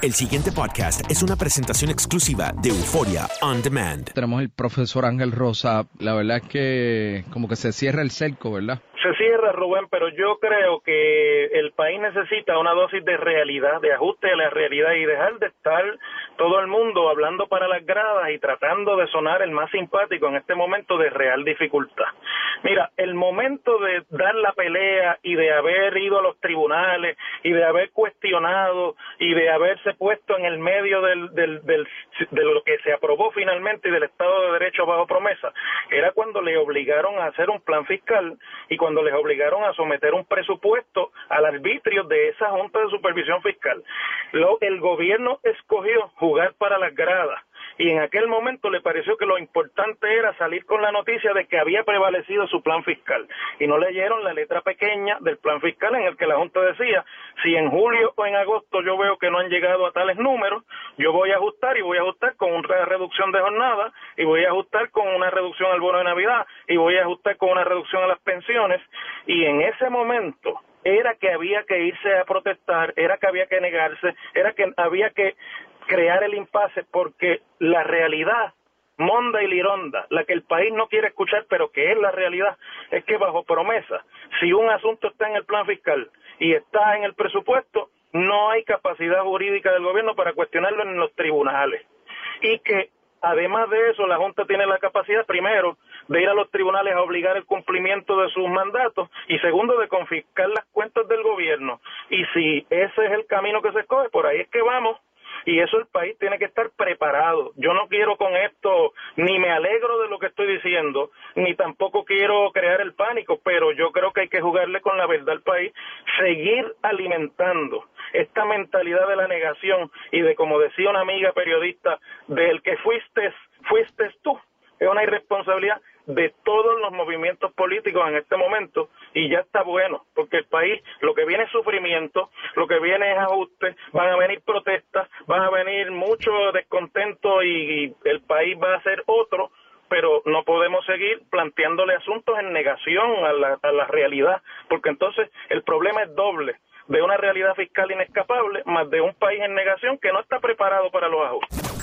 El siguiente podcast es una presentación exclusiva de Euforia On Demand. Tenemos el profesor Ángel Rosa. La verdad es que como que se cierra el cerco, ¿verdad? Se cierra, Rubén, pero yo creo que el país necesita una dosis de realidad, de ajuste a la realidad y dejar de estar todo el mundo hablando para las gradas y tratando de sonar el más simpático en este momento de real dificultad. Mira, el momento de dar la pelea y de haber ido a los tribunales y de haber cuestionado y de haberse puesto en el medio del, del, del, de lo que se aprobó finalmente y del Estado de Derecho bajo promesa, era cuando le obligaron a hacer un plan fiscal y cuando les obligaron a someter un presupuesto al arbitrio de esa Junta de Supervisión Fiscal. Lo, el gobierno escogió jugar para las gradas y en aquel momento le pareció que lo importante era salir con la noticia de que había prevalecido su plan fiscal. Y no leyeron la letra pequeña del plan fiscal en el que la Junta decía, si en julio o en agosto yo veo que no han llegado a tales números, yo voy a ajustar y voy a ajustar con una reducción de jornada y voy a ajustar con una reducción al bono de Navidad y voy a ajustar con una reducción a las pensiones. Y en ese momento era que había que irse a protestar, era que había que negarse, era que había que crear el impasse porque la realidad monda y lironda, la que el país no quiere escuchar, pero que es la realidad, es que bajo promesa, si un asunto está en el plan fiscal y está en el presupuesto, no hay capacidad jurídica del gobierno para cuestionarlo en los tribunales. Y que además de eso, la Junta tiene la capacidad, primero, de ir a los tribunales a obligar el cumplimiento de sus mandatos y segundo, de confiscar las cuentas del gobierno. Y si ese es el camino que se escoge, por ahí es que vamos y eso el país tiene que estar preparado. Yo no quiero con esto, ni me alegro de lo que estoy diciendo, ni tampoco quiero crear el pánico, pero yo creo que hay que jugarle con la verdad al país, seguir alimentando esta mentalidad de la negación y de, como decía una amiga periodista, del que fuiste, fuiste tú. Es una irresponsabilidad de todos los movimientos políticos en este momento y ya está bueno, porque el país lo que viene es sufrimiento, lo que viene es ajuste, van a venir protestas, van a venir mucho descontento y, el país va a ser otro, pero no podemos seguir planteándole asuntos en negación a la, a la realidad, porque entonces el problema es doble de una realidad fiscal inescapable, más de un país en negación que no está preparado para los ajustes.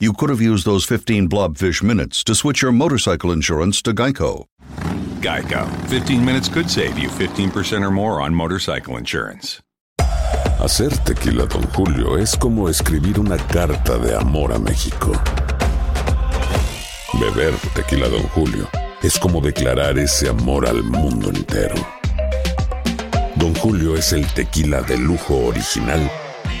you could have used those 15 blobfish minutes to switch your motorcycle insurance to Geico. Geico. 15 minutes could save you 15% or more on motorcycle insurance. Hacer tequila, Don Julio, es como escribir una carta de amor a México. Beber tequila, Don Julio, es como declarar ese amor al mundo entero. Don Julio es el tequila de lujo original,